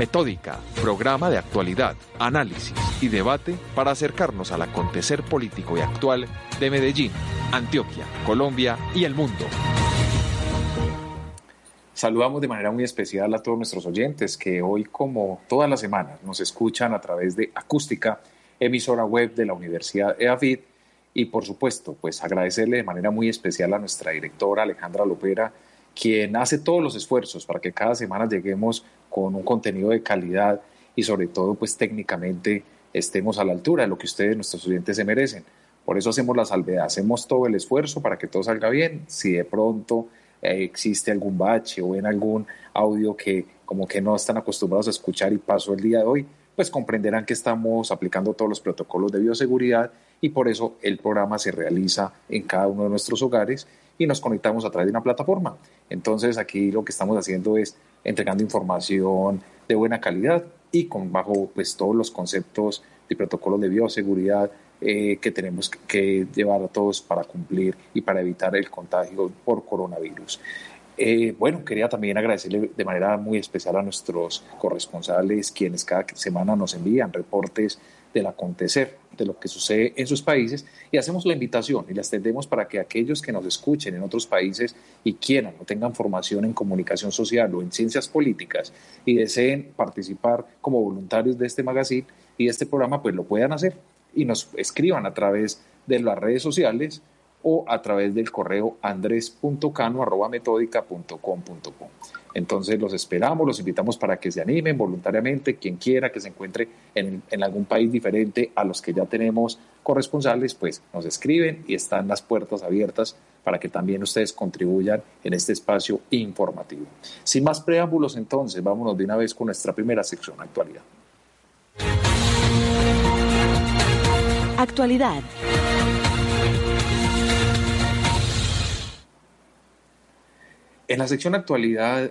Metódica, programa de actualidad, análisis y debate para acercarnos al acontecer político y actual de Medellín, Antioquia, Colombia y el mundo. Saludamos de manera muy especial a todos nuestros oyentes que hoy, como todas las semanas, nos escuchan a través de Acústica, emisora web de la Universidad EAFID. Y por supuesto, pues agradecerle de manera muy especial a nuestra directora Alejandra Lopera, quien hace todos los esfuerzos para que cada semana lleguemos con un contenido de calidad y sobre todo pues técnicamente estemos a la altura de lo que ustedes, nuestros oyentes, se merecen. Por eso hacemos la salvedad, hacemos todo el esfuerzo para que todo salga bien. Si de pronto eh, existe algún bache o en algún audio que como que no están acostumbrados a escuchar y pasó el día de hoy, pues comprenderán que estamos aplicando todos los protocolos de bioseguridad y por eso el programa se realiza en cada uno de nuestros hogares y nos conectamos a través de una plataforma. Entonces aquí lo que estamos haciendo es entregando información de buena calidad y con bajo pues todos los conceptos y protocolos de bioseguridad eh, que tenemos que llevar a todos para cumplir y para evitar el contagio por coronavirus. Eh, bueno, quería también agradecerle de manera muy especial a nuestros corresponsales, quienes cada semana nos envían reportes del acontecer, de lo que sucede en sus países, y hacemos la invitación y la extendemos para que aquellos que nos escuchen en otros países y quieran o tengan formación en comunicación social o en ciencias políticas y deseen participar como voluntarios de este magazine y de este programa, pues lo puedan hacer y nos escriban a través de las redes sociales o a través del correo andres.cano.metódica.com.com. Entonces los esperamos, los invitamos para que se animen voluntariamente, quien quiera que se encuentre en, en, algún país diferente a los que ya tenemos corresponsales, pues nos escriben y están las puertas abiertas para que también ustedes contribuyan en este espacio informativo. Sin más preámbulos, entonces, vámonos de una vez con nuestra primera sección, actualidad. Actualidad. En la sección actualidad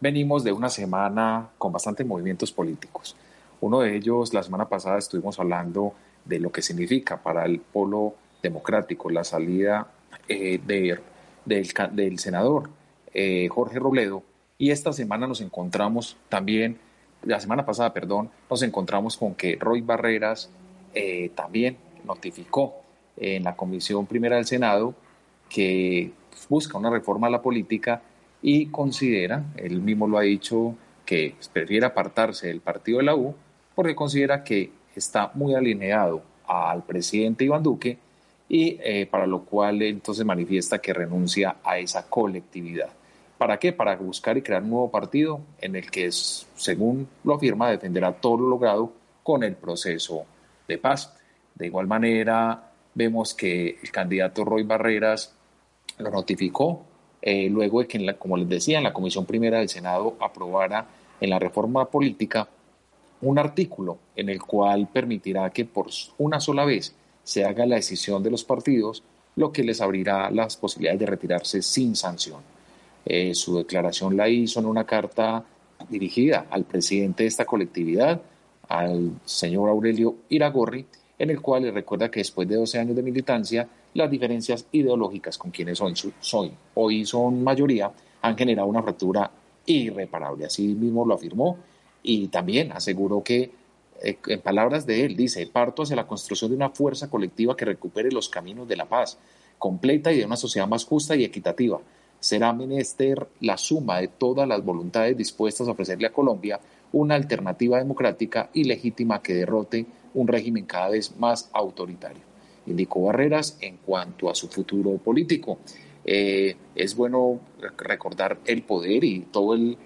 venimos de una semana con bastantes movimientos políticos. Uno de ellos, la semana pasada estuvimos hablando de lo que significa para el polo democrático la salida eh, de, del, senador eh, Jorge Robledo y esta semana nos encontramos también, la semana pasada, perdón, nos encontramos con que Roy Barreras eh, también notificó en la Comisión Primera del Senado que busca una reforma a la política y considera, él mismo lo ha dicho, que prefiere apartarse del partido de la U porque considera que está muy alineado al presidente Iván Duque y eh, para lo cual entonces manifiesta que renuncia a esa colectividad. ¿Para qué? Para buscar y crear un nuevo partido en el que, según lo afirma, defenderá todo lo logrado con el proceso de paz. De igual manera, vemos que el candidato Roy Barreras lo notificó eh, luego de que, como les decía, en la Comisión Primera del Senado aprobara en la reforma política un artículo en el cual permitirá que por una sola vez se haga la decisión de los partidos, lo que les abrirá las posibilidades de retirarse sin sanción. Eh, su declaración la hizo en una carta dirigida al presidente de esta colectividad, al señor Aurelio Iragorri, en el cual le recuerda que después de 12 años de militancia, las diferencias ideológicas con quienes son, soy, hoy son mayoría han generado una fractura irreparable. Así mismo lo afirmó y también aseguró que, eh, en palabras de él, dice, parto hacia la construcción de una fuerza colectiva que recupere los caminos de la paz, completa y de una sociedad más justa y equitativa. Será menester la suma de todas las voluntades dispuestas a ofrecerle a Colombia una alternativa democrática y legítima que derrote un régimen cada vez más autoritario. Indicó Barreras en cuanto a su futuro político. Eh, es bueno recordar el poder y todo el,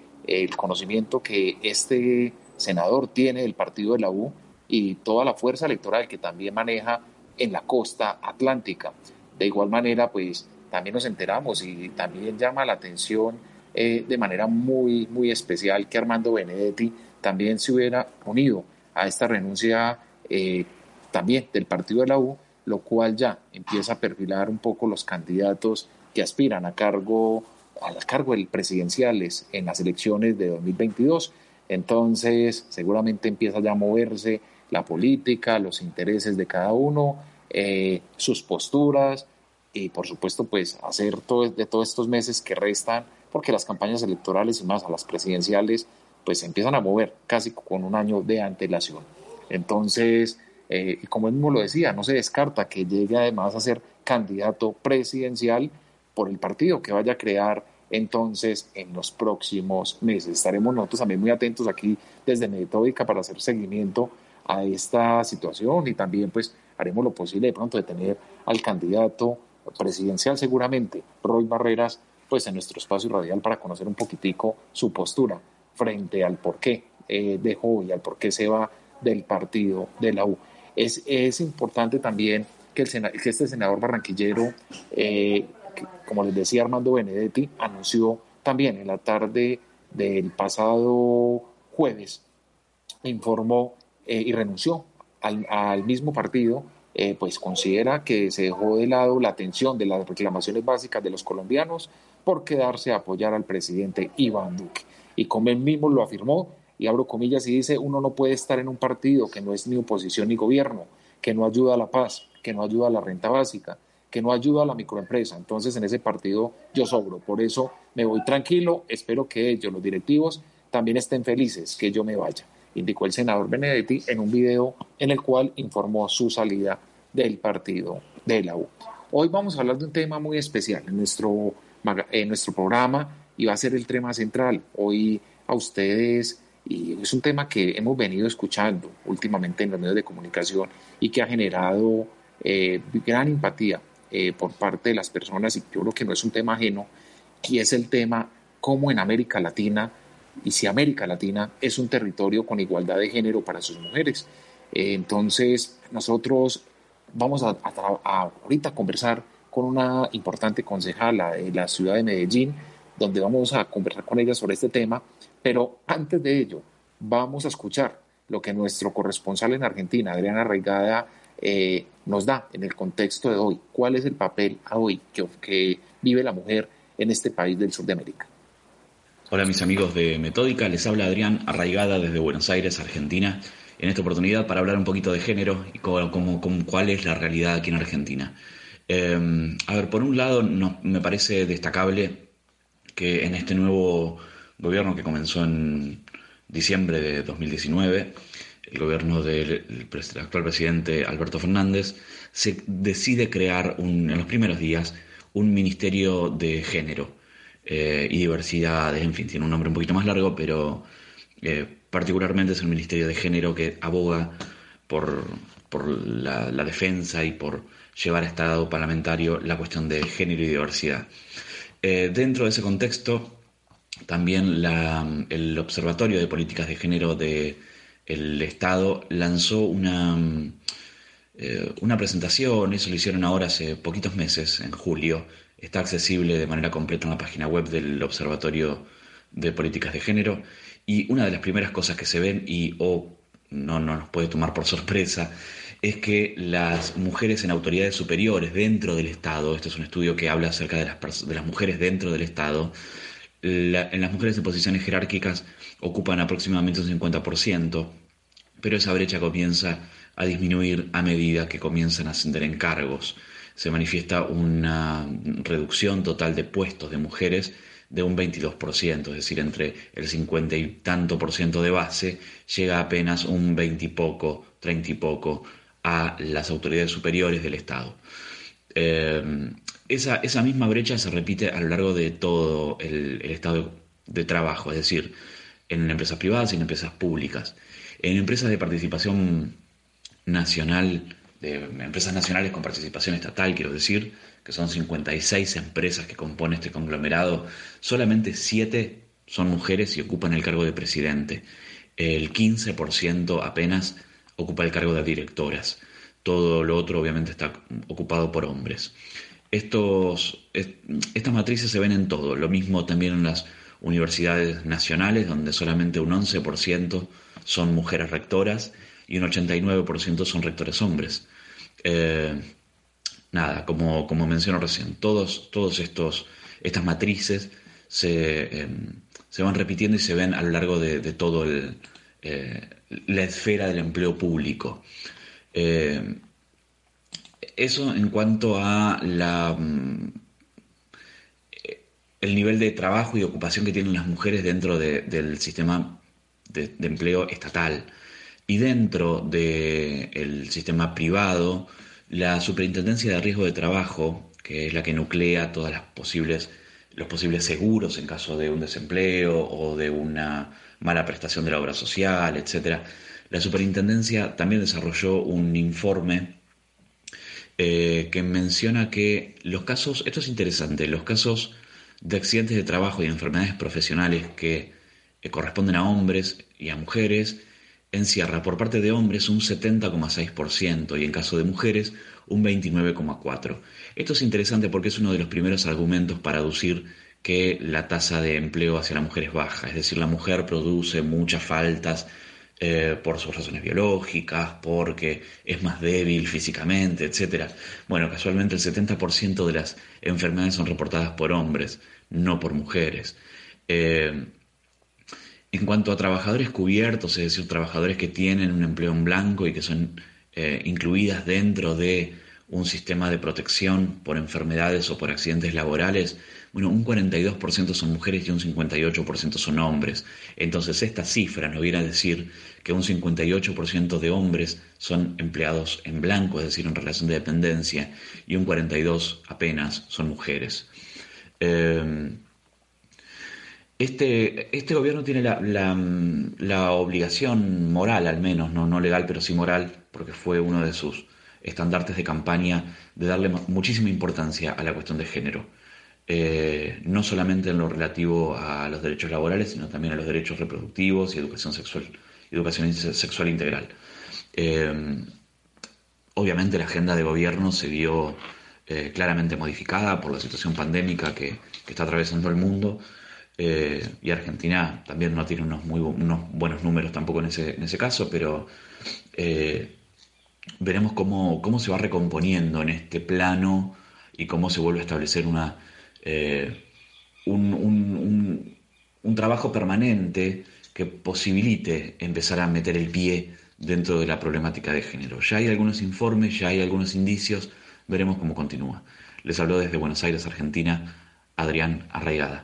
conocimiento que este senador tiene del partido de la U y toda la fuerza electoral que también maneja en la costa atlántica. De igual manera, pues también nos enteramos y también llama la atención eh, de manera muy, muy especial que Armando Benedetti también se hubiera unido a esta renuncia eh, también del partido de la U, lo cual ya empieza a perfilar un poco los candidatos que aspiran a cargo al cargo del presidenciales en las elecciones de 2022. Entonces, seguramente empieza ya a moverse la política, los intereses de cada uno, eh, sus posturas y, por supuesto, pues hacer todo, de todos estos meses que restan porque las campañas electorales y más a las presidenciales pues se empiezan a mover casi con un año de antelación. Entonces, eh, como él mismo lo decía, no se descarta que llegue además a ser candidato presidencial por el partido que vaya a crear entonces en los próximos meses. Estaremos nosotros también muy atentos aquí desde Metódica para hacer seguimiento a esta situación y también pues haremos lo posible de pronto de tener al candidato presidencial seguramente, Roy Barreras, pues en nuestro espacio radial para conocer un poquitico su postura frente al por qué eh, dejó y al por qué se va del partido de la U. Es, es importante también que, el que este senador barranquillero, eh, como les decía Armando Benedetti, anunció también en la tarde del pasado jueves, informó eh, y renunció al, al mismo partido eh, pues considera que se dejó de lado la atención de las reclamaciones básicas de los colombianos por quedarse a apoyar al presidente Iván Duque. Y como él mismo lo afirmó, y abro comillas y dice, uno no puede estar en un partido que no es ni oposición ni gobierno, que no ayuda a la paz, que no ayuda a la renta básica, que no ayuda a la microempresa. Entonces en ese partido yo sobro. Por eso me voy tranquilo, espero que ellos, los directivos, también estén felices que yo me vaya indicó el senador Benedetti en un video en el cual informó su salida del partido de la U. Hoy vamos a hablar de un tema muy especial en nuestro, en nuestro programa y va a ser el tema central. Hoy a ustedes, y es un tema que hemos venido escuchando últimamente en los medios de comunicación y que ha generado eh, gran empatía eh, por parte de las personas y yo creo que no es un tema ajeno, y es el tema cómo en América Latina y si América Latina es un territorio con igualdad de género para sus mujeres. Eh, entonces, nosotros vamos a, ahorita conversar con una importante concejala de la ciudad de Medellín, donde vamos a conversar con ella sobre este tema, pero antes de ello, vamos a escuchar lo que nuestro corresponsal en Argentina, Adriana Reigada, eh, nos da en el contexto de hoy. ¿Cuál es el papel hoy que vive la mujer en este país del sur de América? Hola mis amigos de Metódica, les habla Adrián Arraigada desde Buenos Aires, Argentina, en esta oportunidad para hablar un poquito de género y cómo, cuál es la realidad aquí en Argentina. Em, a ver, por un lado me parece destacable que en este nuevo gobierno que comenzó en diciembre de 2019, el gobierno del actual presidente Alberto Fernández, se decide crear en los primeros días un ministerio de género eh, y diversidad, en fin, tiene un nombre un poquito más largo, pero eh, particularmente es el Ministerio de Género que aboga por, la, defensa y por llevar a Estado parlamentario la cuestión de género y diversidad. Eh, dentro de ese contexto, también el Observatorio de Políticas de Género del Estado lanzó una, una presentación, eso lo hicieron ahora hace poquitos meses, en julio, Está accesible de manera completa en la página web del Observatorio de Políticas de Género. Y una de las primeras cosas que se ven, y o no, no nos puede tomar por sorpresa, es que las mujeres en autoridades superiores dentro del Estado, este es un estudio que habla acerca de las, de las mujeres dentro del Estado, en las mujeres en posiciones jerárquicas ocupan aproximadamente un 50%, pero esa brecha comienza a disminuir a medida que comienzan a ascender en cargos se manifiesta una reducción total de puestos de mujeres de un 22%, es decir, entre el 50 y tanto por ciento de base llega apenas un 20 y poco, 30 y poco a las autoridades superiores del Estado. Eh, esa, esa, misma brecha se repite a lo largo de todo el, el estado de trabajo, es decir, en empresas privadas y en empresas públicas. En empresas de participación nacional de empresas nacionales con participación estatal, quiero decir, que son 56 empresas que componen este conglomerado, solamente 7 son mujeres y ocupan el cargo de presidente. El 15% apenas ocupa el cargo de directoras. Todo lo otro obviamente está ocupado por hombres. Estos, estas matrices se ven en todo, lo mismo también en las universidades nacionales, donde solamente un 11% son mujeres rectoras y un 89% son rectores hombres. Eh, nada, como, como menciono recién, todos, todos estos, estas matrices se, em, se, van repitiendo y se ven a lo largo de, de eh, la esfera del empleo público. Eh, eso en cuanto a la, mm, el nivel de trabajo y ocupación que tienen las mujeres dentro del sistema de, empleo estatal. Y dentro del sistema privado, la Superintendencia de Riesgo de Trabajo, que es la que nuclea todas las posibles, los posibles seguros en caso de un desempleo o de una mala prestación de la obra social, etc. La Superintendencia también desarrolló un informe eh, que menciona que los casos, esto es interesante, los casos de accidentes de trabajo y enfermedades profesionales que eh, corresponden a hombres y a mujeres, encierra por parte de hombres un 70,6% y en caso de mujeres un 29,4%. Esto es interesante porque es uno de los primeros argumentos para aducir que la tasa de empleo hacia la mujer es baja, es decir, la mujer produce muchas faltas eh, por sus razones biológicas, porque es más débil físicamente, etc. Bueno, casualmente el 70% de las enfermedades son reportadas por hombres, no por mujeres. Eh, en cuanto a trabajadores cubiertos, es decir, trabajadores que tienen un empleo en blanco y que son eh, incluidas dentro de un sistema de protección por enfermedades o por accidentes laborales, bueno, un 42% son mujeres y un 58% son hombres. Entonces esta cifra nos viene a decir que un 58% de hombres son empleados en blanco, es decir, en relación de dependencia, y un 42% apenas son mujeres. Eh, este, este gobierno tiene la, obligación moral, al menos, no, no legal, pero sí moral, porque fue uno de sus estandartes de campaña, de darle muchísima importancia a la cuestión de género. Eh, no solamente en lo relativo a los derechos laborales, sino también a los derechos reproductivos y educación sexual, educación sexual integral. Eh, obviamente la agenda de gobierno se vio eh, claramente modificada por la situación pandémica que, está atravesando el mundo y Argentina también no tiene unos, muy, unos buenos números tampoco en ese, en ese caso, pero veremos cómo, cómo se va recomponiendo en este plano y cómo se vuelve a establecer una eh, un, trabajo permanente que posibilite empezar a meter el pie dentro de la problemática de género. Ya hay algunos informes, ya hay algunos indicios, veremos cómo continúa. Les habló desde Buenos Aires, Argentina, Adrián Arraigada.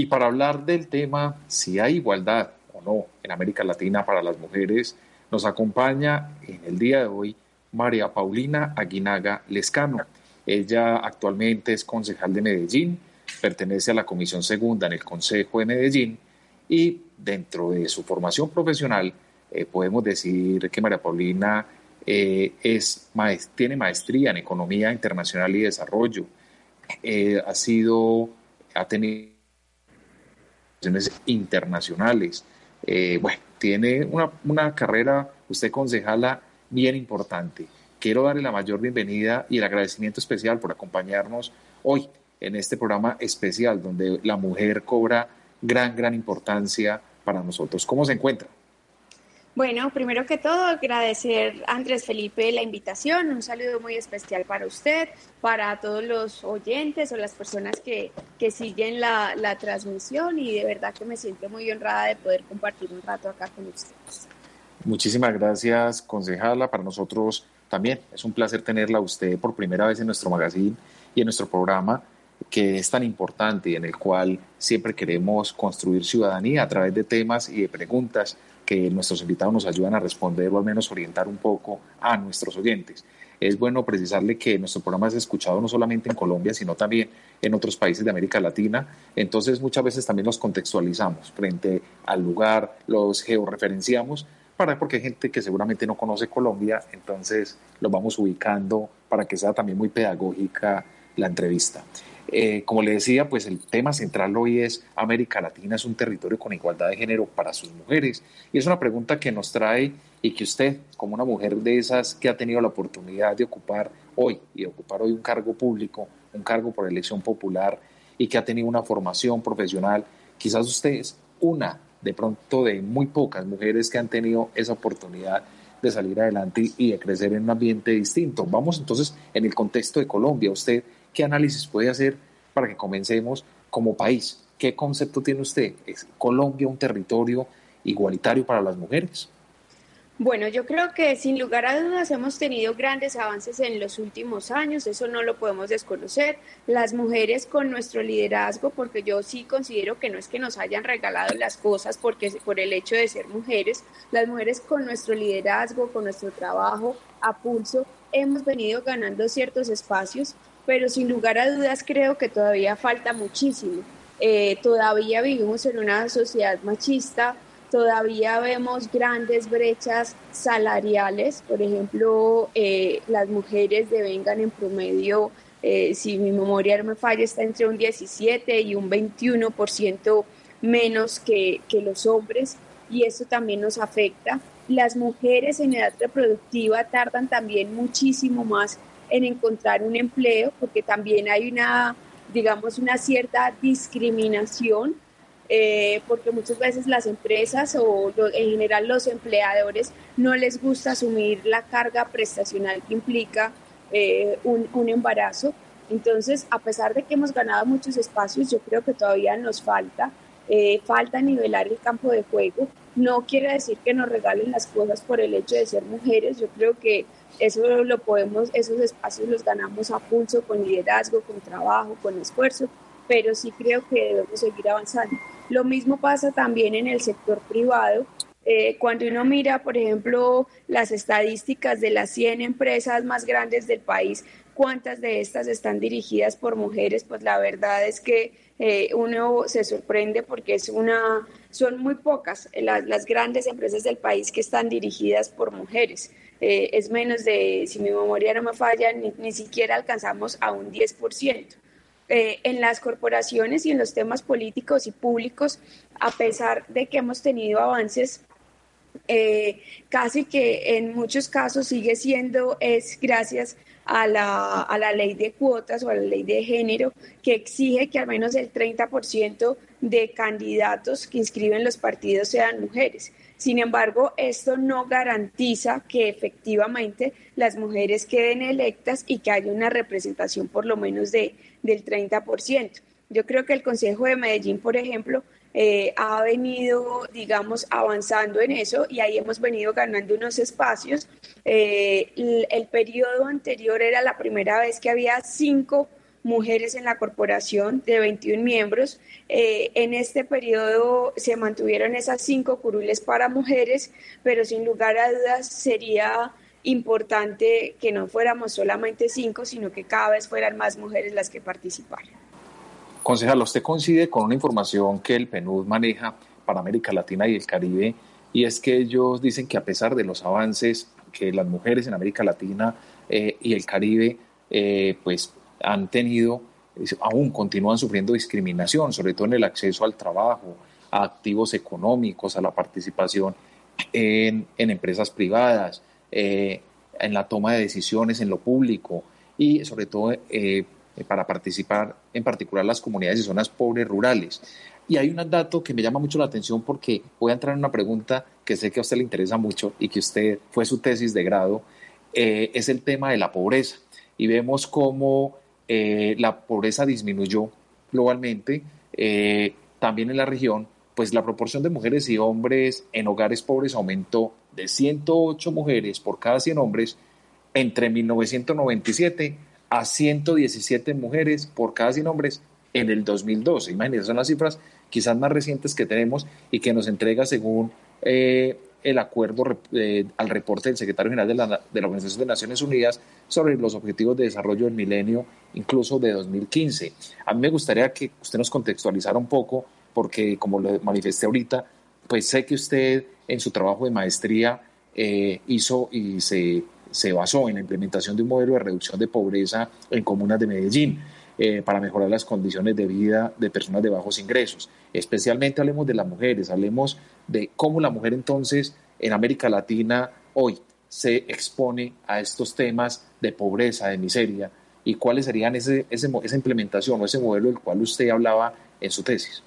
Y para hablar del tema si hay igualdad o no en América Latina para las mujeres, nos acompaña en el día de hoy María Paulina Aguinaga Lescano. Ella actualmente es concejal de Medellín, pertenece a la Comisión Segunda en el Consejo de Medellín y dentro de su formación profesional eh, podemos decir que María Paulina eh, es, tiene maestría en Economía Internacional y Desarrollo. Eh, ha sido, ha tenido internacionales. Eh, bueno, tiene una, una carrera, usted concejala, bien importante. Quiero darle la mayor bienvenida y el agradecimiento especial por acompañarnos hoy en este programa especial donde la mujer cobra gran, gran importancia para nosotros. ¿Cómo se encuentra? Bueno, primero que todo, agradecer a Andrés Felipe la invitación, un saludo muy especial para usted, para todos los oyentes o las personas que, que siguen la, la transmisión y de verdad que me siento muy honrada de poder compartir un rato acá con ustedes. Muchísimas gracias, concejala. Para nosotros también es un placer tenerla a usted por primera vez en nuestro magazine y en nuestro programa que es tan importante y en el cual siempre queremos construir ciudadanía a través de temas y de preguntas que nuestros invitados nos ayudan a responder o al menos orientar un poco a nuestros oyentes. Es bueno precisarle que nuestro programa es escuchado no solamente en Colombia, sino también en otros países de América Latina. Entonces muchas veces también los contextualizamos frente al lugar, los georreferenciamos, para, porque hay gente que seguramente no conoce Colombia, entonces los vamos ubicando para que sea también muy pedagógica la entrevista. Eh, como le decía, pues el tema central hoy es América Latina es un territorio con igualdad de género para sus mujeres. Y es una pregunta que nos trae y que usted, como una mujer de esas que ha tenido la oportunidad de ocupar hoy y ocupar hoy un cargo público, un cargo por elección popular y que ha tenido una formación profesional, quizás usted es una de pronto de muy pocas mujeres que han tenido esa oportunidad de salir adelante y de crecer en un ambiente distinto. Vamos entonces en el contexto de Colombia. ¿Usted qué análisis puede hacer para que comencemos como país? ¿Qué concepto tiene usted? ¿Es Colombia un territorio igualitario para las mujeres? Bueno, yo creo que sin lugar a dudas hemos tenido grandes avances en los últimos años, eso no lo podemos desconocer. Las mujeres con nuestro liderazgo, porque yo sí considero que no es que nos hayan regalado las cosas porque por el hecho de ser mujeres, las mujeres con nuestro liderazgo, con nuestro trabajo a pulso, hemos venido ganando ciertos espacios, pero sin lugar a dudas creo que todavía falta muchísimo. Eh, todavía vivimos en una sociedad machista, todavía vemos grandes brechas salariales. Por ejemplo, eh, las mujeres devengan en promedio, eh, si mi memoria no me falla, está entre un 17 y un 21% menos que, que los hombres y eso también nos afecta. Las mujeres en edad reproductiva tardan también muchísimo más en encontrar un empleo porque también hay una, digamos, una cierta discriminación eh, porque muchas veces las empresas o en general los empleadores no les gusta asumir la carga prestacional que implica eh, un, embarazo. Entonces, a pesar de que hemos ganado muchos espacios, yo creo que todavía nos falta, eh, falta nivelar el campo de juego. No quiere decir que nos regalen las cosas por el hecho de ser mujeres. Yo creo que eso lo podemos, esos espacios los ganamos a pulso, con liderazgo, con trabajo, con esfuerzo, pero sí creo que debemos seguir avanzando. Lo mismo pasa también en el sector privado. Eh, cuando uno mira, por ejemplo, las estadísticas de las 100 empresas más grandes del país, cuántas de estas están dirigidas por mujeres, pues la verdad es que eh, uno se sorprende porque es una, son muy pocas las, las, grandes empresas del país que están dirigidas por mujeres. Eh, es menos de, si mi memoria no me falla, ni, ni siquiera alcanzamos a un 10%. Eh, en las corporaciones y en los temas políticos y públicos, a pesar de que hemos tenido avances, eh, casi que en muchos casos sigue siendo, es gracias a la, a la ley de cuotas o a la ley de género que exige que al menos el 30% de candidatos que inscriben los partidos sean mujeres. Sin embargo, esto no garantiza que efectivamente las mujeres queden electas y que haya una representación por lo menos de, del 30%. Yo creo que el Consejo de Medellín, por ejemplo, eh, ha venido, digamos, avanzando en eso y ahí hemos venido ganando unos espacios. Eh, el, el periodo anterior era la primera vez que había cinco mujeres en la corporación de 21 miembros. Eh, en este periodo se mantuvieron esas cinco curules para mujeres, pero sin lugar a dudas sería importante que no fuéramos solamente cinco, sino que cada vez fueran más mujeres las que participaran. Concejal, usted coincide con una información que el PNUD maneja para América Latina y el Caribe, y es que ellos dicen que a pesar de los avances que las mujeres en América Latina eh, y el Caribe eh, pues han tenido, aún continúan sufriendo discriminación, sobre todo en el acceso al trabajo, a activos económicos, a la participación en, empresas privadas, eh, en la toma de decisiones en lo público y sobre todo eh, para participar en particular las comunidades y zonas pobres rurales. Y hay un dato que me llama mucho la atención porque voy a entrar en una pregunta que sé que a usted le interesa mucho y que usted fue su tesis de grado, eh, es el tema de la pobreza. Y vemos cómo eh, la pobreza disminuyó globalmente, eh, también en la región, pues la proporción de mujeres y hombres en hogares pobres aumentó de 108 mujeres por cada 100 hombres entre 1997 a 117 mujeres por cada 100 hombres en el 2012. Imagínense, son las cifras quizás más recientes que tenemos y que nos entrega según eh, el acuerdo al reporte del secretario general de la, de la, Organización de Naciones Unidas sobre los objetivos de desarrollo del milenio, incluso de 2015. A mí me gustaría que usted nos contextualizara un poco, porque como lo manifesté ahorita, pues sé que usted en su trabajo de maestría eh, hizo y se, se basó en la implementación de un modelo de reducción de pobreza en comunas de Medellín. Eh, para mejorar las condiciones de vida de personas de bajos ingresos. Especialmente hablemos de las mujeres, hablemos de cómo la mujer entonces en América Latina hoy se expone a estos temas de pobreza, de miseria, y cuáles serían ese, esa implementación o ese modelo del cual usted hablaba en su tesis.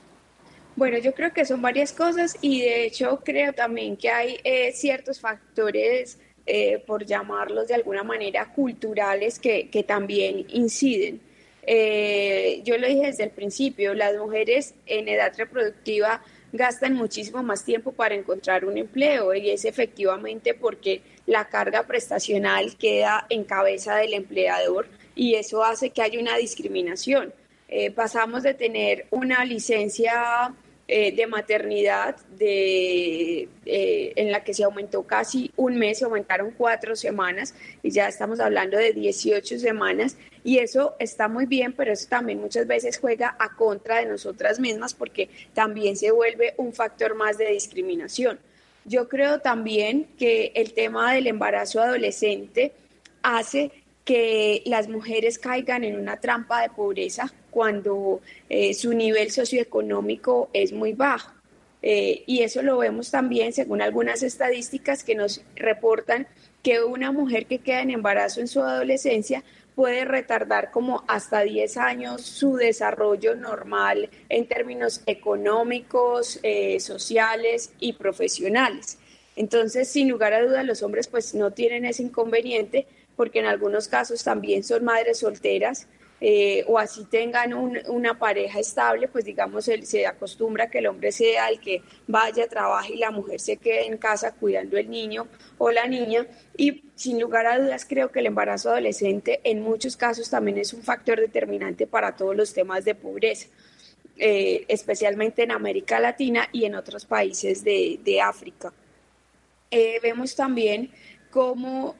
Bueno, yo creo que son varias cosas y de hecho creo también que hay eh, ciertos factores, eh, por llamarlos de alguna manera, culturales que, que también inciden. Eh, yo lo dije desde el principio, las mujeres en edad reproductiva gastan muchísimo más tiempo para encontrar un empleo y es efectivamente porque la carga prestacional queda en cabeza del empleador y eso hace que haya una discriminación. Eh, pasamos de tener una licencia eh, de maternidad de, eh, en la que se aumentó casi un mes, se aumentaron cuatro semanas y ya estamos hablando de 18 semanas y eso está muy bien, pero eso también muchas veces juega a contra de nosotras mismas porque también se vuelve un factor más de discriminación. Yo creo también que el tema del embarazo adolescente hace que las mujeres caigan en una trampa de pobreza cuando eh, su nivel socioeconómico es muy bajo. Eh, y eso lo vemos también según algunas estadísticas que nos reportan que una mujer que queda en embarazo en su adolescencia puede retardar como hasta 10 años su desarrollo normal en términos económicos, eh, sociales y profesionales. Entonces, sin lugar a dudas, los hombres pues no tienen ese inconveniente porque en algunos casos también son madres solteras eh, o así tengan una pareja estable, pues digamos, se acostumbra que el hombre sea el que vaya, trabaje y la mujer se quede en casa cuidando el niño o la niña. Y sin lugar a dudas creo que el embarazo adolescente en muchos casos también es un factor determinante para todos los temas de pobreza. Eh, especialmente en América Latina y en otros países de, África. Eh, vemos también cómo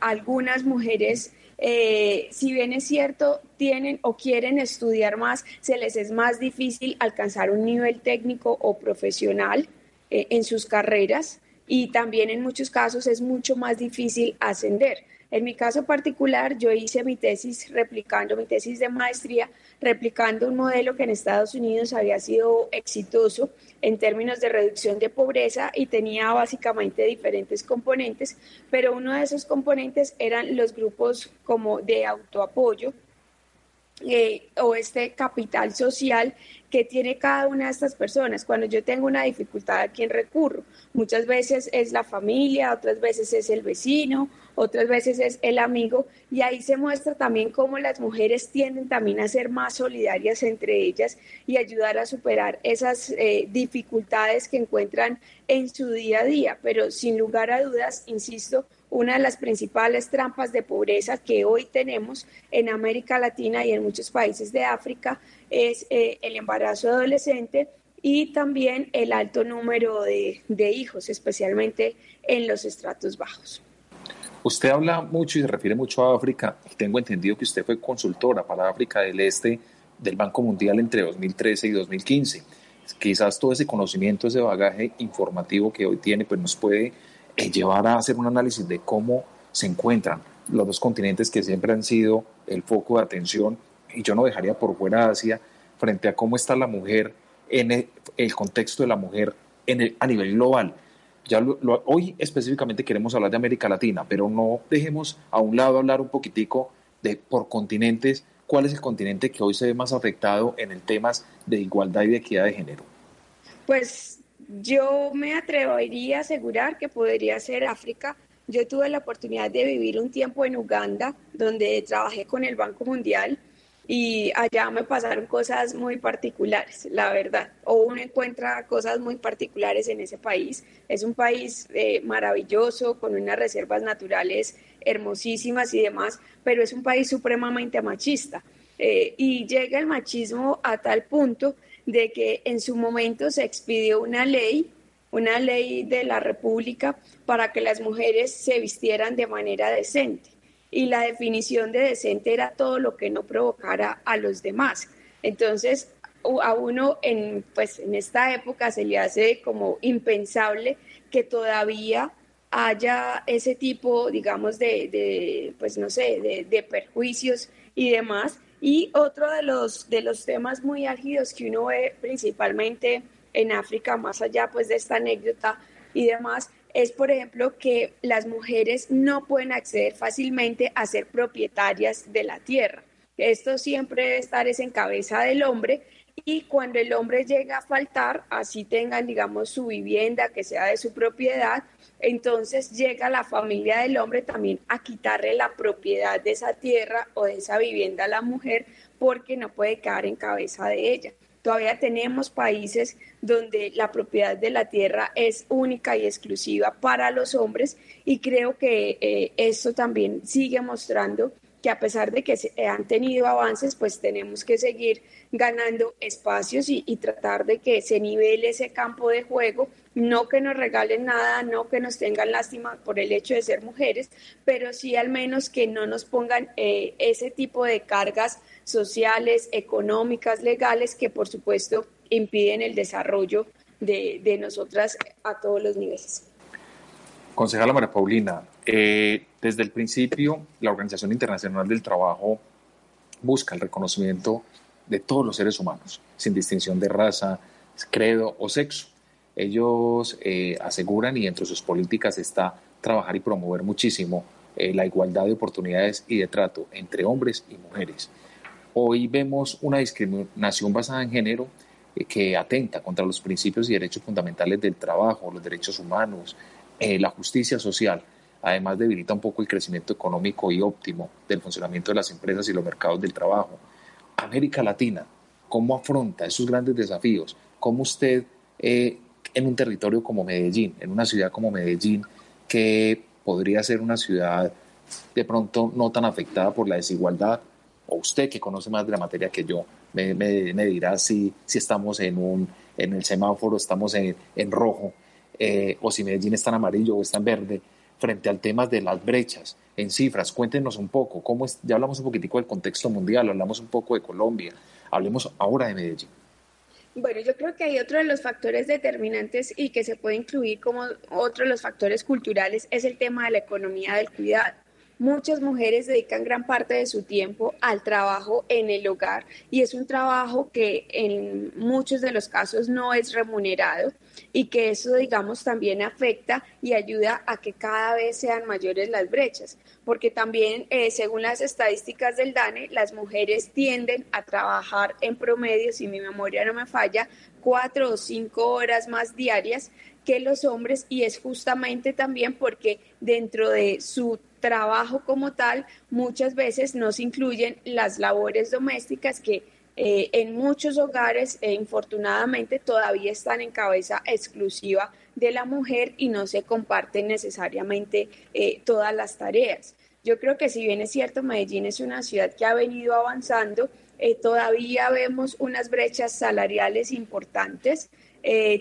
algunas mujeres eh, si bien es cierto, tienen o quieren estudiar más, se les es más difícil alcanzar un nivel técnico o profesional eh, en sus carreras y también en muchos casos es mucho más difícil ascender. En mi caso particular, yo hice mi tesis replicando, mi tesis de maestría, replicando un modelo que en Estados Unidos había sido exitoso en términos de reducción de pobreza y tenía básicamente diferentes componentes, pero uno de esos componentes eran los grupos como de autoapoyo, eh, o este capital social que tiene cada una de estas personas. Cuando yo tengo una dificultad, ¿a quién recurro? Muchas veces es la familia, otras veces es el vecino, otras veces es el amigo, y ahí se muestra también cómo las mujeres tienden también a ser más solidarias entre ellas y ayudar a superar esas eh, dificultades que encuentran en su día a día. Pero sin lugar a dudas, insisto, una de las principales trampas de pobreza que hoy tenemos en América Latina y en muchos países de África es eh, el embarazo adolescente y también el alto número de, hijos, especialmente en los estratos bajos. Usted habla mucho y se refiere mucho a África. Tengo entendido que usted fue consultora para África del Este del Banco Mundial entre 2013 y 2015. Quizás todo ese conocimiento, ese bagaje informativo que hoy tiene, pues nos puede eh, llevar a hacer un análisis de cómo se encuentran los dos continentes que siempre han sido el foco de atención, y yo no dejaría por fuera Asia, frente a cómo está la mujer en el, contexto de la mujer en a nivel global. Ya hoy específicamente queremos hablar de América Latina, pero no dejemos a un lado hablar un poquitico de por continentes, cuál es el continente que hoy se ve más afectado en el temas de igualdad y de equidad de género. Pues yo me atrevería a asegurar que podría ser África. Yo tuve la oportunidad de vivir un tiempo en Uganda, donde trabajé con el Banco Mundial y allá me pasaron cosas muy particulares, la verdad. O uno encuentra cosas muy particulares en ese país. Es un país eh, maravilloso, con unas reservas naturales hermosísimas y demás, pero es un país supremamente machista. Eh, y llega el machismo a tal punto de que en su momento se expidió una ley, una ley de la República para que las mujeres se vistieran de manera decente. Y la definición de decente era todo lo que no provocara a los demás. Entonces, a uno en, pues, en esta época se le hace como impensable que todavía haya ese tipo, digamos, de, pues no sé, de, de perjuicios y demás, y otro de los, de los temas muy álgidos que uno ve principalmente en África, más allá pues de esta anécdota y demás, es por ejemplo que las mujeres no pueden acceder fácilmente a ser propietarias de la tierra. Esto siempre debe estar es en cabeza del hombre y cuando el hombre llega a faltar, así tengan, digamos, su vivienda que sea de su propiedad, entonces llega la familia del hombre también a quitarle la propiedad de esa tierra o de esa vivienda a la mujer porque no puede quedar en cabeza de ella. Todavía tenemos países donde la propiedad de la tierra es única y exclusiva para los hombres y creo que eh, esto también sigue mostrando que a pesar de que se han tenido avances, pues tenemos que seguir ganando espacios y, tratar de que se nivele ese campo de juego, no que nos regalen nada, no que nos tengan lástima por el hecho de ser mujeres, pero sí al menos que no nos pongan eh, ese tipo de cargas sociales, económicas, legales, que por supuesto impiden el desarrollo de, de nosotras a todos los niveles. Concejala María Paulina, eh, desde el principio la Organización Internacional del Trabajo busca el reconocimiento de todos los seres humanos, sin distinción de raza, credo o sexo. Ellos eh, aseguran y entre sus políticas está trabajar y promover muchísimo eh, la igualdad de oportunidades y de trato entre hombres y mujeres. Hoy vemos una discriminación basada en género que atenta contra los principios y derechos fundamentales del trabajo, los derechos humanos, eh, la justicia social, además debilita un poco el crecimiento económico y óptimo del funcionamiento de las empresas y los mercados del trabajo. América Latina, ¿cómo afronta esos grandes desafíos? ¿Cómo usted eh, en un territorio como Medellín, en una ciudad como Medellín, que podría ser una ciudad de pronto no tan afectada por la desigualdad, o usted que conoce más de la materia que yo, me, dirá si, si estamos en, un, en el semáforo, estamos en, en rojo, eh, o si Medellín está en amarillo o está en verde, frente al tema de las brechas en cifras. Cuéntenos un poco, cómo es, ya hablamos un poquitico del contexto mundial, hablamos un poco de Colombia, hablemos ahora de Medellín. Bueno, yo creo que hay otro de los factores determinantes y que se puede incluir como otro de los factores culturales es el tema de la economía del cuidado. Muchas mujeres dedican gran parte de su tiempo al trabajo en el hogar y es un trabajo que en muchos de los casos no es remunerado y que eso, digamos, también afecta y ayuda a que cada vez sean mayores las brechas, porque también, eh, según las estadísticas del DANE, las mujeres tienden a trabajar en promedio, si mi memoria no me falla, cuatro o cinco horas más diarias que los hombres y es justamente también porque dentro de su trabajo como tal, muchas veces no se incluyen las labores domésticas que eh, en muchos hogares, e infortunadamente, todavía están en cabeza exclusiva de la mujer y no se comparten necesariamente eh, todas las tareas. Yo creo que si bien es cierto, Medellín es una ciudad que ha venido avanzando, eh, todavía vemos unas brechas salariales importantes.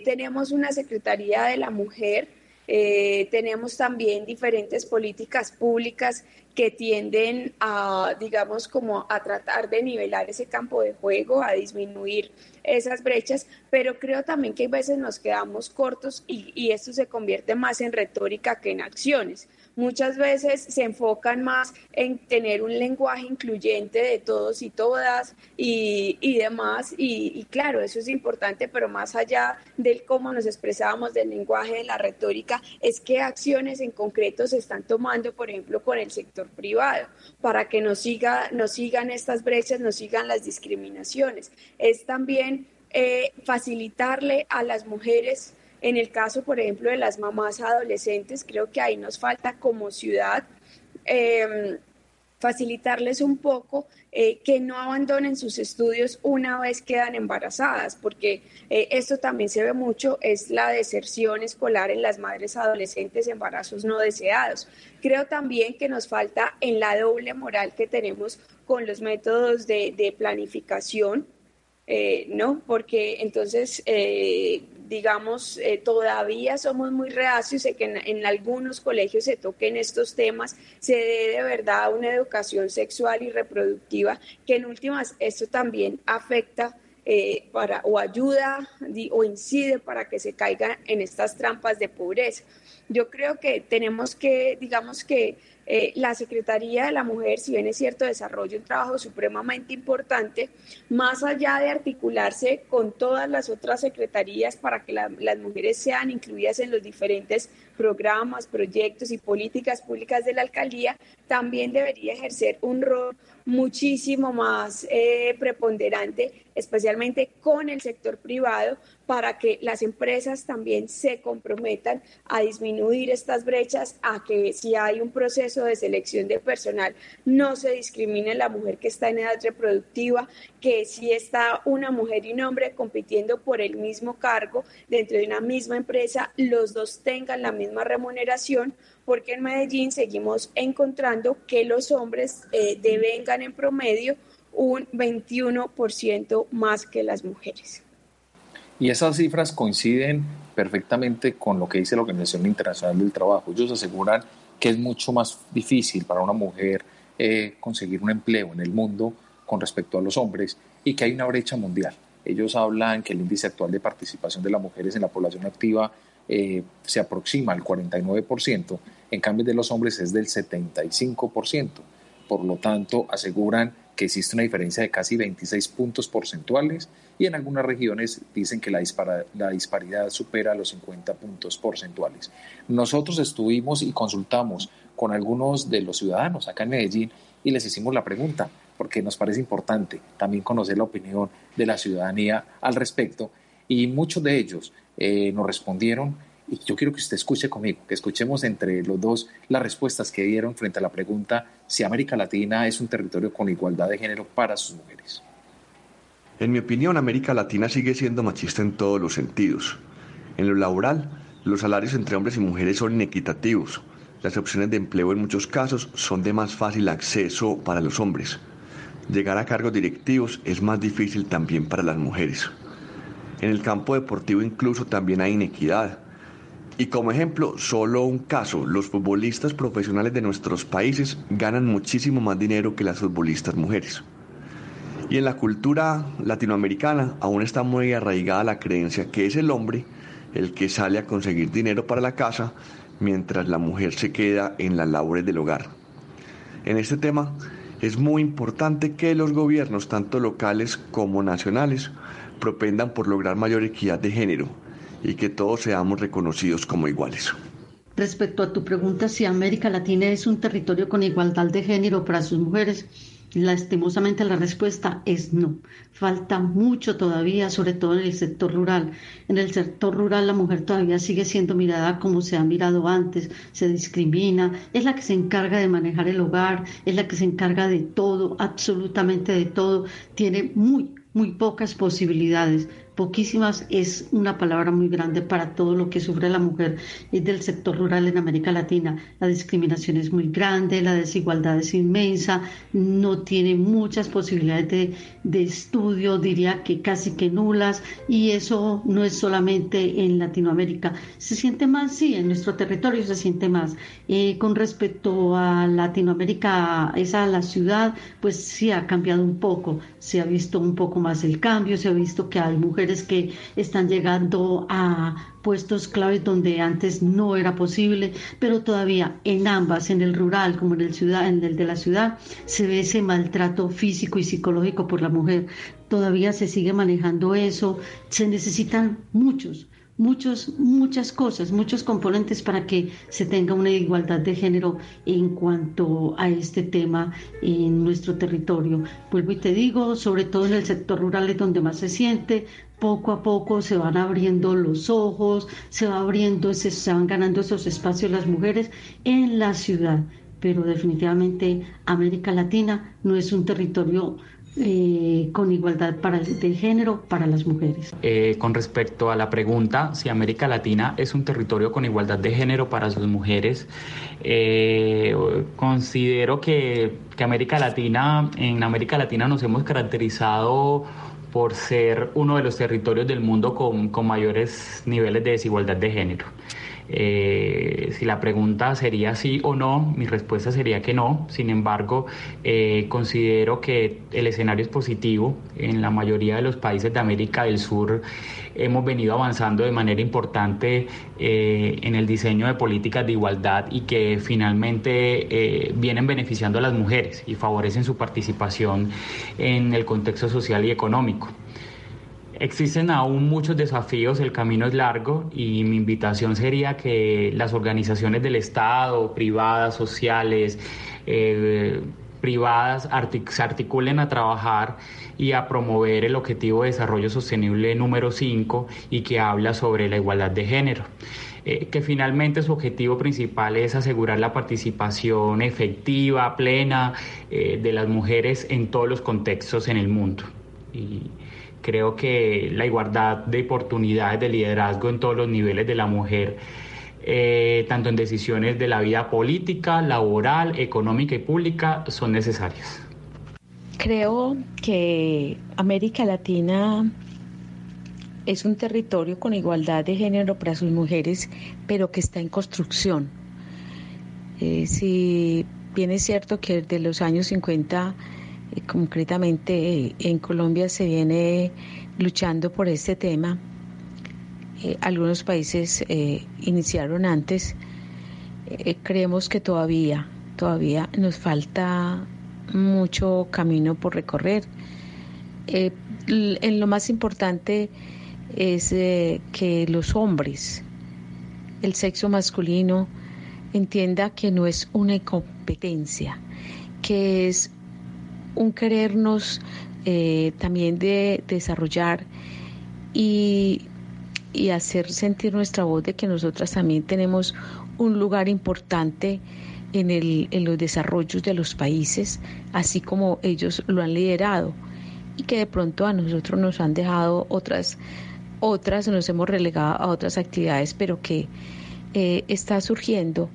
tenemos una Secretaría de la Mujer eh, tenemos también diferentes políticas públicas que tienden a, digamos, como a tratar de nivelar ese campo de juego, a disminuir esas brechas, pero creo también que a veces nos quedamos cortos y, y esto se convierte más en retórica que en acciones muchas veces se enfocan más en tener un lenguaje incluyente de todos y todas y, demás. Y, claro, eso es importante, pero más allá del cómo nos expresábamos del lenguaje, de la retórica, es qué acciones en concreto se están tomando, por ejemplo, con el sector privado, para que nos, siga, nos sigan estas brechas, nos sigan las discriminaciones. Es también eh, facilitarle a las mujeres en el caso, por ejemplo, de las mamás adolescentes, creo que ahí nos falta como ciudad em, facilitarles un poco eh, que no abandonen sus estudios una vez quedan embarazadas, porque eh, esto también se ve mucho, es la deserción escolar en las madres adolescentes, embarazos no deseados. Creo también que nos falta en la doble moral que tenemos con los métodos de, planificación, eh, ¿no? Porque entonces digamos, eh, todavía somos muy reacios de que en, algunos colegios se toquen estos temas, se dé de verdad una educación sexual y reproductiva, que en últimas esto también afecta eh, para, o ayuda o incide para que se caigan en estas trampas de pobreza. Yo creo que tenemos que, digamos que, eh, la Secretaría de la Mujer, si bien es cierto, desarrolla un trabajo supremamente importante, más allá de articularse con todas las otras secretarías para que las mujeres sean incluidas en los diferentes programas, proyectos y políticas públicas de la alcaldía, también debería ejercer un rol muchísimo más eh, preponderante, especialmente con el sector privado, para que las empresas también se comprometan a disminuir estas brechas, a que si hay un proceso de selección de personal no se discrimine la mujer que está en edad reproductiva, que si está una mujer y un hombre compitiendo por el mismo cargo dentro de una misma empresa, los dos tengan la misma remuneración porque en Medellín seguimos encontrando que los hombres eh, devengan en promedio un 21% más que las mujeres. Y esas cifras coinciden perfectamente con lo que dice la Organización Internacional del Trabajo. Ellos aseguran que es mucho más difícil para una mujer eh, conseguir un empleo en el mundo con respecto a los hombres y que hay una brecha mundial. Ellos hablan que el índice actual de participación de las mujeres en la población activa eh, se aproxima al 49%, en cambio de los hombres es del 75%. Por lo tanto, aseguran que existe una diferencia de casi 26 puntos porcentuales y en algunas regiones dicen que la, la, disparidad supera los 50 puntos porcentuales. Nosotros estuvimos y consultamos con algunos de los ciudadanos acá en Medellín y les hicimos la pregunta, porque nos parece importante también conocer la opinión de la ciudadanía al respecto y muchos de ellos eh, nos respondieron y yo quiero que usted escuche conmigo, que escuchemos entre los dos las respuestas que dieron frente a la pregunta si América Latina es un territorio con igualdad de género para sus mujeres. En mi opinión, América Latina sigue siendo machista en todos los sentidos. En lo laboral, los salarios entre hombres y mujeres son inequitativos. Las opciones de empleo en muchos casos son de más fácil acceso para los hombres. Llegar a cargos directivos es más difícil también para las mujeres. En el campo deportivo incluso también hay inequidad. Y como ejemplo, solo un caso, los futbolistas profesionales de nuestros países ganan muchísimo más dinero que las futbolistas mujeres. Y en la cultura latinoamericana aún está muy arraigada la creencia que es el hombre el que sale a conseguir dinero para la casa mientras la mujer se queda en las labores del hogar. En este tema es muy importante que los gobiernos, tanto locales como nacionales, propendan por lograr mayor equidad de género y que todos seamos reconocidos como iguales. Respecto a tu pregunta si América Latina es un territorio con igualdad de género para sus mujeres, lastimosamente la respuesta es no. Falta mucho todavía, sobre todo en el sector rural. En el sector rural la mujer todavía sigue siendo mirada como se ha mirado antes, se discrimina, es la que se encarga de manejar el hogar, es la que se encarga de todo, absolutamente de todo, tiene muy, muy pocas posibilidades poquísimas es una palabra muy grande para todo lo que sufre la mujer del sector rural en América Latina. La discriminación es muy grande, la desigualdad es inmensa, no tiene muchas posibilidades de, de estudio, diría que casi que nulas, y eso no es solamente en Latinoamérica. Se siente más, sí, en nuestro territorio se siente más. Eh, con respecto a Latinoamérica, esa la ciudad, pues sí ha cambiado un poco, se ha visto un poco más el cambio, se ha visto que hay mujeres que están llegando a puestos claves donde antes no era posible, pero todavía en ambas, en el rural como en el ciudad, en el de la ciudad, se ve ese maltrato físico y psicológico por la mujer. Todavía se sigue manejando eso, se necesitan muchos muchos, muchas cosas, muchos componentes para que se tenga una igualdad de género en cuanto a este tema en nuestro territorio. Vuelvo y te digo, sobre todo en el sector rural es donde más se siente, poco a poco se van abriendo los ojos, se va abriendo, se, se van ganando esos espacios las mujeres en la ciudad, pero definitivamente América Latina no es un territorio eh, con igualdad para, de género para las mujeres. Eh, con respecto a la pregunta si América Latina es un territorio con igualdad de género para sus mujeres, eh, considero que, que América Latina, en América Latina nos hemos caracterizado por ser uno de los territorios del mundo con, con mayores niveles de desigualdad de género. Eh, si la pregunta sería sí o no, mi respuesta sería que no. Sin embargo, eh, considero que el escenario es positivo. En la mayoría de los países de América del Sur hemos venido avanzando de manera importante eh, en el diseño de políticas de igualdad y que finalmente eh, vienen beneficiando a las mujeres y favorecen su participación en el contexto social y económico. Existen aún muchos desafíos, el camino es largo y mi invitación sería que las organizaciones del Estado, privadas, sociales, eh, privadas se articulen a trabajar y a promover el Objetivo de Desarrollo Sostenible número 5 y que habla sobre la igualdad de género. Eh, que finalmente su objetivo principal es asegurar la participación efectiva, plena eh, de las mujeres en todos los contextos en el mundo. Creo que la igualdad de oportunidades de liderazgo en todos los niveles de la mujer eh, tanto en decisiones de la vida política, laboral, económica y pública, son necesarias. Creo que América Latina es un territorio con igualdad de género para sus mujeres, pero que está en construcción. Eh, si bien es cierto que desde los años 50, eh, concretamente en Colombia, se viene luchando por este tema, eh, algunos países eh, iniciaron antes, eh, creemos que todavía, todavía nos falta mucho camino por recorrer. en lo más importante es que los hombres, el sexo masculino, entienda que no es una competencia, que es un querernos también de desarrollar y y hacer sentir nuestra voz de que nosotras también tenemos un lugar importante en, el, en los desarrollos de los países, así como ellos lo han liderado y que de pronto a nosotros nos han dejado otras, otras nos hemos relegado a otras actividades, pero que eh, está surgiendo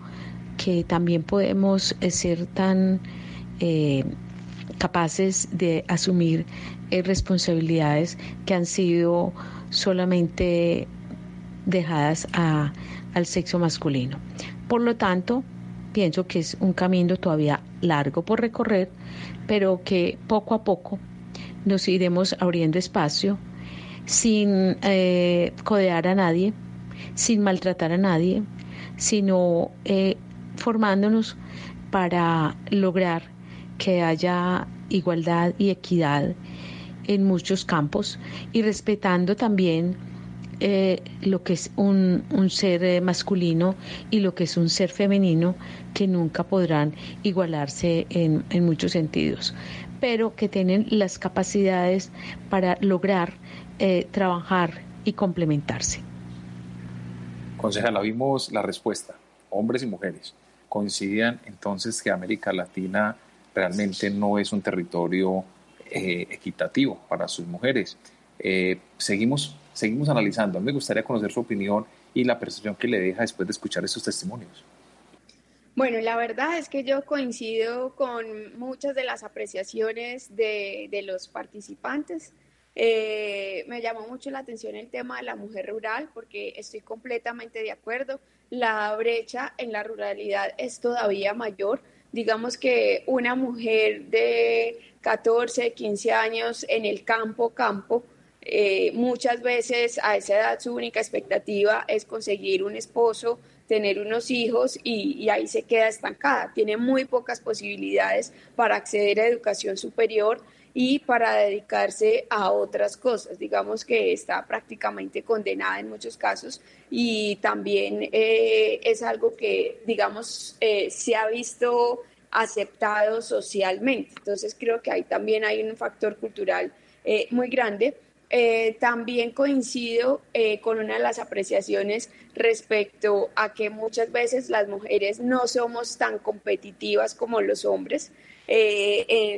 que también podemos eh, ser tan eh, capaces de asumir responsabilidades que han sido solamente dejadas al sexo masculino. Por lo tanto, pienso que es un camino todavía largo por recorrer, pero que poco a poco nos iremos abriendo espacio sin eh, codear a nadie, sin maltratar a nadie, sino eh, formándonos para lograr que haya igualdad y equidad en muchos campos y respetando también eh, lo que es un, ser eh, masculino y lo que es un ser femenino que nunca podrán igualarse en, muchos sentidos, pero que tienen las capacidades para lograr eh, trabajar y complementarse. Concejala, vimos la respuesta. Hombres y mujeres coincidían entonces que América Latina realmente no es un territorio eh, equitativo para sus mujeres. Eh, seguimos, seguimos analizando. me gustaría conocer su opinión y la percepción que le deja después de escuchar esos testimonios. Bueno, la verdad es que yo coincido con muchas de las apreciaciones de, de los participantes. Eh, me llamó mucho la atención el tema de la mujer rural porque estoy completamente de acuerdo. La brecha en la ruralidad es todavía mayor. Digamos que una mujer de 14, 15 años en el campo, campo, eh, muchas veces a esa edad su única expectativa es conseguir un esposo, tener unos hijos y, y, ahí se queda estancada. Tiene muy pocas posibilidades para acceder a educación superior y para dedicarse a otras cosas. Digamos que está prácticamente condenada en muchos casos y también eh, es algo que, digamos, eh, se ha visto aceptado socialmente. Entonces creo que ahí también hay un factor cultural eh, muy grande. Eh, también coincido con una de las apreciaciones respecto a que muchas veces las mujeres no somos tan competitivas como los hombres.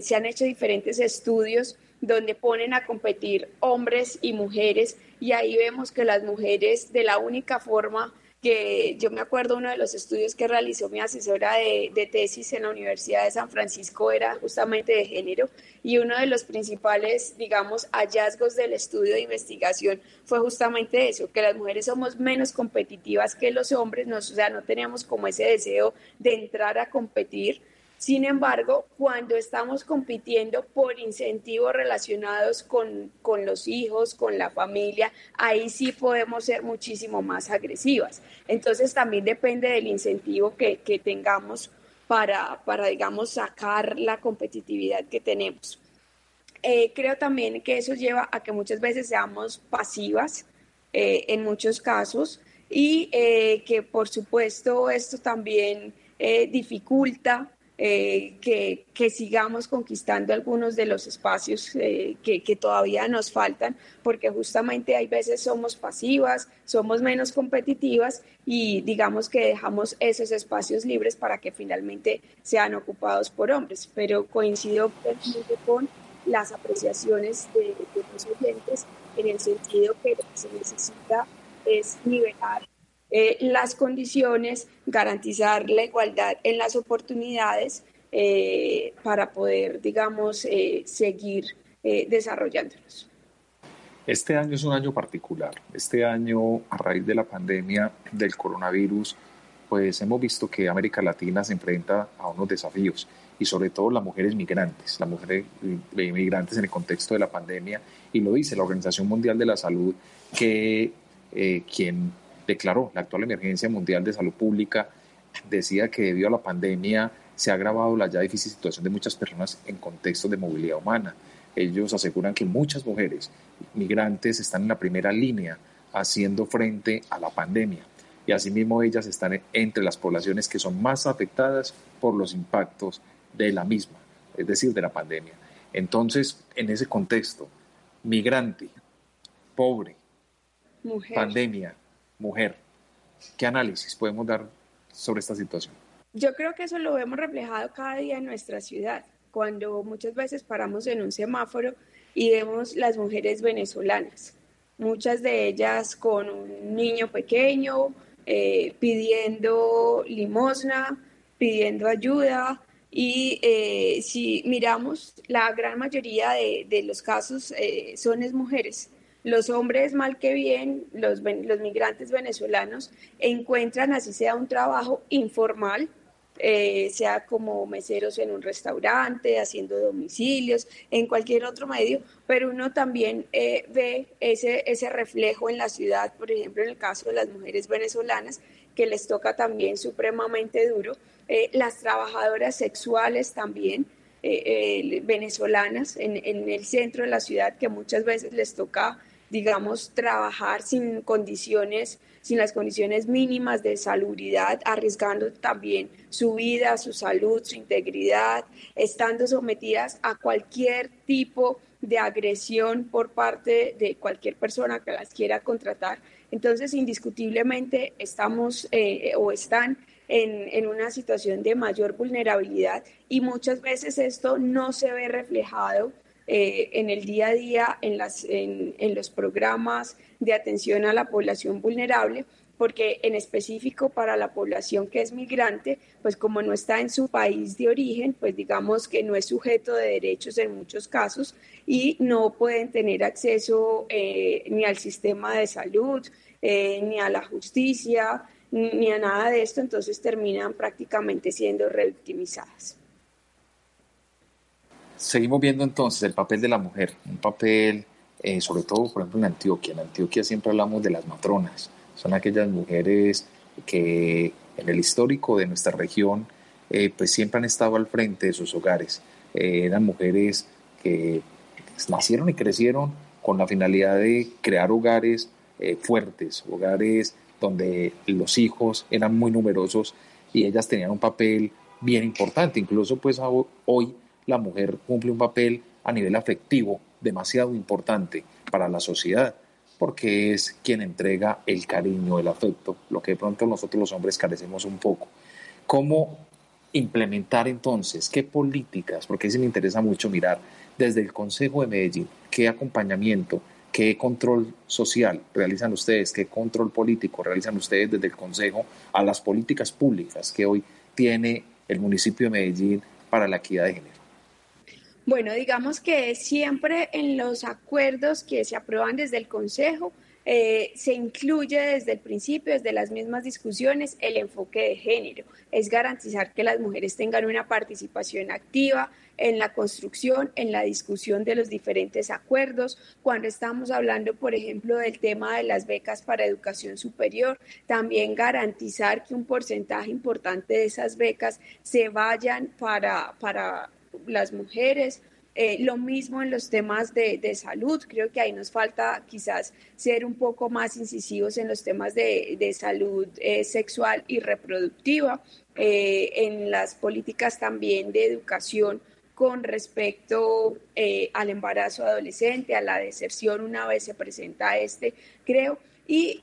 Se han hecho diferentes estudios donde ponen a competir hombres y mujeres y ahí vemos que las mujeres de la única forma que yo me acuerdo uno de los estudios que realizó mi asesora de, tesis en la Universidad de San Francisco era justamente de género y uno de los principales, digamos, hallazgos del estudio de investigación fue justamente eso, que las mujeres somos menos competitivas que los hombres, o sea, no teníamos como ese deseo de entrar a competir Sin embargo, cuando estamos compitiendo por incentivos relacionados con, con, los hijos, con la familia, ahí sí podemos ser muchísimo más agresivas. Entonces también depende del incentivo que, que tengamos para, para, digamos, sacar la competitividad que tenemos. Eh, creo también que eso lleva a que muchas veces seamos pasivas eh, en muchos casos y eh, que por supuesto esto también dificulta que, que, sigamos conquistando algunos de los espacios que, que, todavía nos faltan, porque justamente hay veces somos pasivas, somos menos competitivas y digamos que dejamos esos espacios libres para que finalmente sean ocupados por hombres. Pero coincido con las apreciaciones de, los oyentes en el sentido que lo que se necesita es nivelar eh, las condiciones, garantizar la igualdad en las oportunidades eh, para poder, digamos, eh, seguir desarrollándonos. Este año es un año particular. Este año, a raíz de la pandemia del coronavirus, pues hemos visto que América Latina se enfrenta a unos desafíos y sobre todo las mujeres migrantes, las mujeres eh, migrantes en el contexto de la pandemia, y lo dice la Organización Mundial de la Salud, que eh, quien declaró la actual emergencia mundial de salud pública, decía que debido a la pandemia se ha agravado la ya difícil situación de muchas personas en contextos de movilidad humana. Ellos aseguran que muchas mujeres migrantes están en la primera línea haciendo frente a la pandemia y asimismo ellas están entre las poblaciones que son más afectadas por los impactos de la misma, es decir, de la pandemia. Entonces, en ese contexto, migrante, pobre, pandemia, mujer, ¿qué análisis podemos dar sobre esta situación? Yo creo que eso lo vemos reflejado cada día en nuestra ciudad, cuando muchas veces paramos en un semáforo y vemos las mujeres venezolanas, muchas de ellas con un niño pequeño, eh, pidiendo limosna, pidiendo ayuda, y eh, si miramos, la gran mayoría de, los casos eh, son es mujeres. Los hombres, mal que bien, los, los migrantes venezolanos encuentran, así sea un trabajo informal, eh, sea como meseros en un restaurante, haciendo domicilios, en cualquier otro medio, pero uno también ve ese, ese reflejo en la ciudad, por ejemplo, en el caso de las mujeres venezolanas, que les toca también supremamente duro eh, las trabajadoras sexuales también, eh, eh, venezolanas en, el centro de la ciudad, que muchas veces les toca, digamos, trabajar sin condiciones, sin las condiciones mínimas de salubridad, arriesgando también su vida, su salud, su integridad, estando sometidas a cualquier tipo de agresión por parte de cualquier persona que las quiera contratar. Entonces, indiscutiblemente estamos o están en, una situación de mayor vulnerabilidad y muchas veces esto no se ve reflejado eh, en el día a día en, las, en, los programas de atención a la población vulnerable, porque en específico para la población que es migrante, pues como no está en su país de origen, pues digamos que no es sujeto de derechos en muchos casos y no pueden tener acceso eh, ni al sistema de salud, eh, ni a la justicia, ni a nada de esto, entonces terminan prácticamente siendo revictimizadas. Seguimos viendo entonces el papel de la mujer, un papel eh, sobre todo, por ejemplo, en Antioquia. En Antioquia siempre hablamos de las matronas, son aquellas mujeres que en el histórico de nuestra región eh, pues siempre han estado al frente de sus hogares. Eh, eran mujeres que nacieron y crecieron con la finalidad de crear hogares fuertes, hogares donde los hijos eran muy numerosos y ellas tenían un papel bien importante. Incluso pues hoy la mujer cumple un papel a nivel afectivo demasiado importante para la sociedad, porque es quien entrega el cariño, el afecto, lo que de pronto nosotros los hombres carecemos un poco. ¿Cómo implementar entonces? ¿Qué políticas? Porque sí me interesa mucho mirar desde el Consejo de Medellín, qué acompañamiento, ¿Qué control social realizan ustedes? ¿Qué control político realizan ustedes desde el Consejo a las políticas públicas que hoy tiene el municipio de Medellín para la equidad de género? Bueno, digamos que siempre en los acuerdos que se aprueban desde el Consejo eh, se incluye desde el principio, desde las mismas discusiones, el enfoque de género. Es garantizar que las mujeres tengan una participación activa en la construcción, en la discusión de los diferentes acuerdos. Cuando estamos hablando, por ejemplo, del tema de las becas para educación superior, también garantizar que un porcentaje importante de esas becas se vayan para, para las mujeres eh, lo mismo en los temas de, salud, creo que ahí nos falta quizás ser un poco más incisivos en los temas de, salud eh, sexual y reproductiva, eh, en las políticas también de educación con respecto al embarazo adolescente, a la deserción una vez se presenta este, creo. Y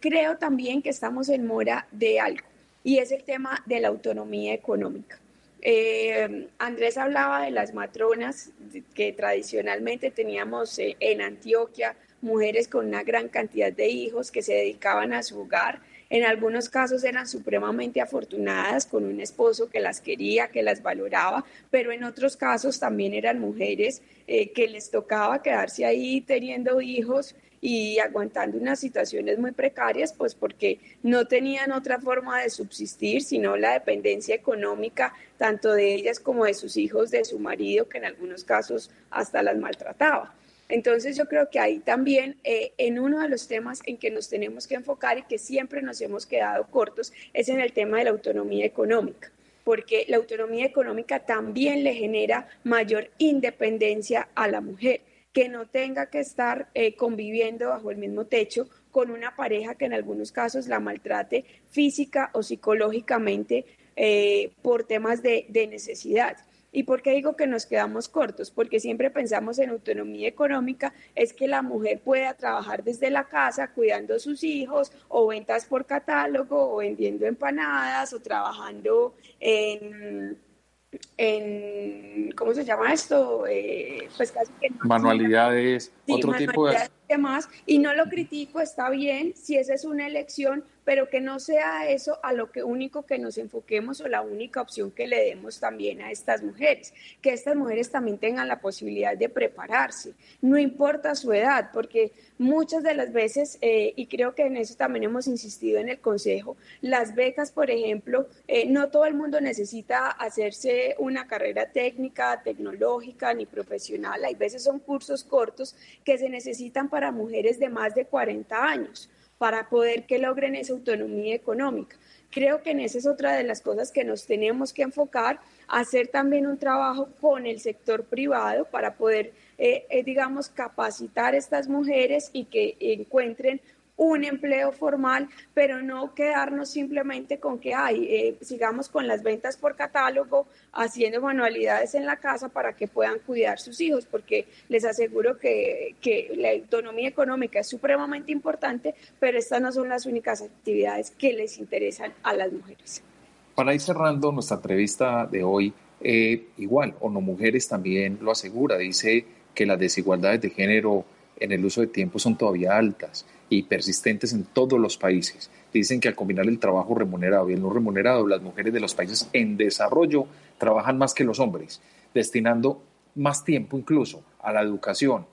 creo también que estamos en mora de algo, y es el tema de la autonomía económica. Eh, Andrés hablaba de las matronas que tradicionalmente teníamos eh, en Antioquia, mujeres con una gran cantidad de hijos que se dedicaban a su hogar. En algunos casos eran supremamente afortunadas con un esposo que las quería, que las valoraba, pero en otros casos también eran mujeres eh, que les tocaba quedarse ahí teniendo hijos y aguantando unas situaciones muy precarias, pues porque no tenían otra forma de subsistir, sino la dependencia económica tanto de ellas como de sus hijos, de su marido, que en algunos casos hasta las maltrataba. Entonces yo creo que ahí también, eh, en uno de los temas en que nos tenemos que enfocar y que siempre nos hemos quedado cortos, es en el tema de la autonomía económica porque la autonomía económica también le genera mayor independencia a la mujer que no tenga que estar eh, conviviendo bajo el mismo techo con una pareja que en algunos casos la maltrate física o psicológicamente eh, por temas de, necesidad. ¿Y por qué digo que nos quedamos cortos? Porque siempre pensamos en autonomía económica, es que la mujer pueda trabajar desde la casa cuidando a sus hijos o ventas por catálogo o vendiendo empanadas o trabajando en en, ¿cómo se llama esto? Eh, pues casi que manualidades, otro tipo de... Demás, y no lo critico, está bien, si esa es una elección, pero que no sea eso a lo que único que nos enfoquemos o la única opción que le demos también a estas mujeres, que estas mujeres también tengan la posibilidad de prepararse, no importa su edad, porque muchas de las veces, eh, y creo que en eso también hemos insistido en el Consejo, las becas, por ejemplo, eh, no todo el mundo necesita hacerse una carrera técnica, tecnológica ni profesional, hay veces son cursos cortos que se necesitan para mujeres de más de 40 años para poder que logren esa autonomía económica. Creo que en esa es otra de las cosas que nos tenemos que enfocar, hacer también un trabajo con el sector privado para poder, eh, eh, digamos, capacitar a estas mujeres y que encuentren un empleo formal, pero no quedarnos simplemente con que hay, eh, sigamos con las ventas por catálogo, haciendo manualidades en la casa para que puedan cuidar sus hijos, porque les aseguro que, que la autonomía económica es supremamente importante, pero estas no son las únicas actividades que les interesan a las mujeres. Para ir cerrando nuestra entrevista de hoy, eh, igual, ONU Mujeres también lo asegura, dice que las desigualdades de género en el uso de tiempo son todavía altas y persistentes en todos los países. Dicen que al combinar el trabajo remunerado y el no remunerado, las mujeres de los países en desarrollo trabajan más que los hombres, destinando más tiempo incluso a la educación,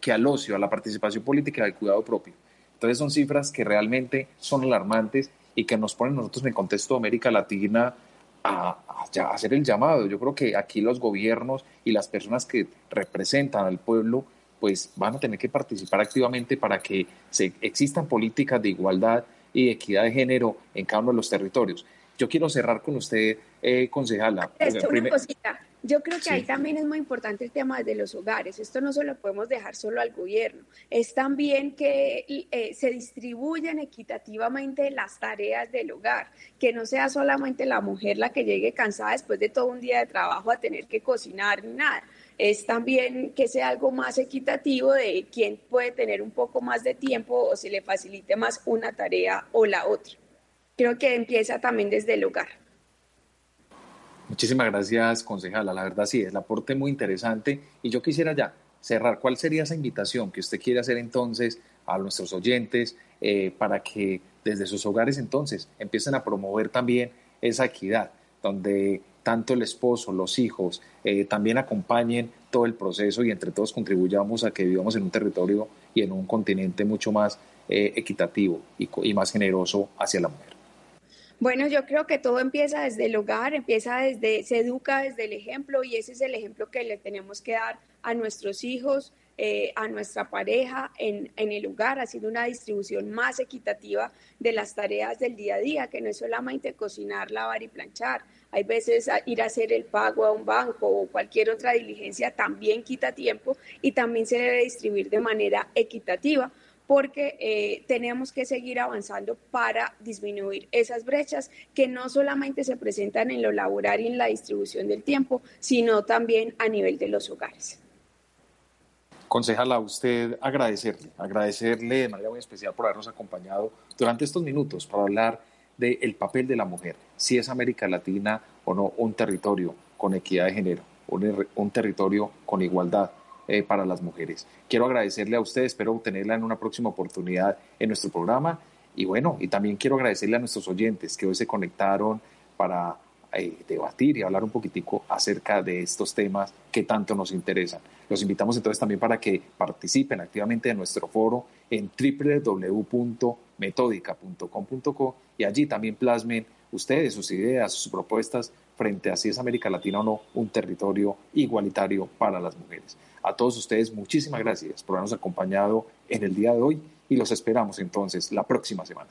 que al ocio, a la participación política y al cuidado propio. Entonces son cifras que realmente son alarmantes y que nos ponen nosotros en el contexto de América Latina a, a, hacer el llamado. Yo creo que aquí los gobiernos y las personas que representan al pueblo pues van a tener que participar activamente para que se, existan políticas de igualdad y equidad de género en cada uno de los territorios. Yo quiero cerrar con usted, eh, concejala. una cosita. Yo creo que ahí también es muy importante el tema de los hogares. Esto no se lo podemos dejar solo al gobierno. Es también que eh, se distribuyan equitativamente las tareas del hogar, que no sea solamente la mujer la que llegue cansada después de todo un día de trabajo a tener que cocinar ni nada es también que sea algo más equitativo de quién puede tener un poco más de tiempo o se le facilite más una tarea o la otra. Creo que empieza también desde el hogar. Muchísimas gracias, concejala. La verdad sí, el aporte muy interesante. Y yo quisiera ya cerrar. ¿Cuál sería esa invitación que usted quiere hacer entonces a nuestros oyentes eh, para que desde sus hogares entonces empiecen a promover también esa equidad, donde tanto el esposo, los hijos, eh, también acompañen todo el proceso y entre todos contribuyamos a que vivamos en un territorio y en un continente mucho más eh, equitativo y, más generoso hacia la mujer. Bueno, yo creo que todo empieza desde el hogar, empieza desde, se educa desde el ejemplo y ese es el ejemplo que le tenemos que dar a nuestros hijos, eh, a nuestra pareja en, en, el hogar, haciendo una distribución más equitativa de las tareas del día a día, que no es solamente cocinar, lavar y planchar. Hay veces ir a hacer el pago a un banco o cualquier otra diligencia también quita tiempo y también se debe distribuir de manera equitativa porque eh, tenemos que seguir avanzando para disminuir esas brechas que no solamente se presentan en lo laboral y en la distribución del tiempo, sino también a nivel de los hogares. Concejala, a usted agradecerle, agradecerle de manera muy especial por habernos acompañado durante estos minutos para hablar del papel de la mujer, si es América Latina o no un territorio con equidad de género, un, territorio con igualdad eh, para las mujeres. Quiero agradecerle a usted, espero tenerla en una próxima oportunidad en nuestro programa y bueno, y también quiero agradecerle a nuestros oyentes que hoy se conectaron para eh, debatir y hablar un poquitico acerca de estos temas que tanto nos interesan. Los invitamos entonces también para que participen activamente en nuestro foro en www.metodica.com.co y allí también plasmen ustedes sus ideas, sus propuestas frente a si es América Latina o no un territorio igualitario para las mujeres. A todos ustedes muchísimas gracias por habernos acompañado en el día de hoy y los esperamos entonces la próxima semana.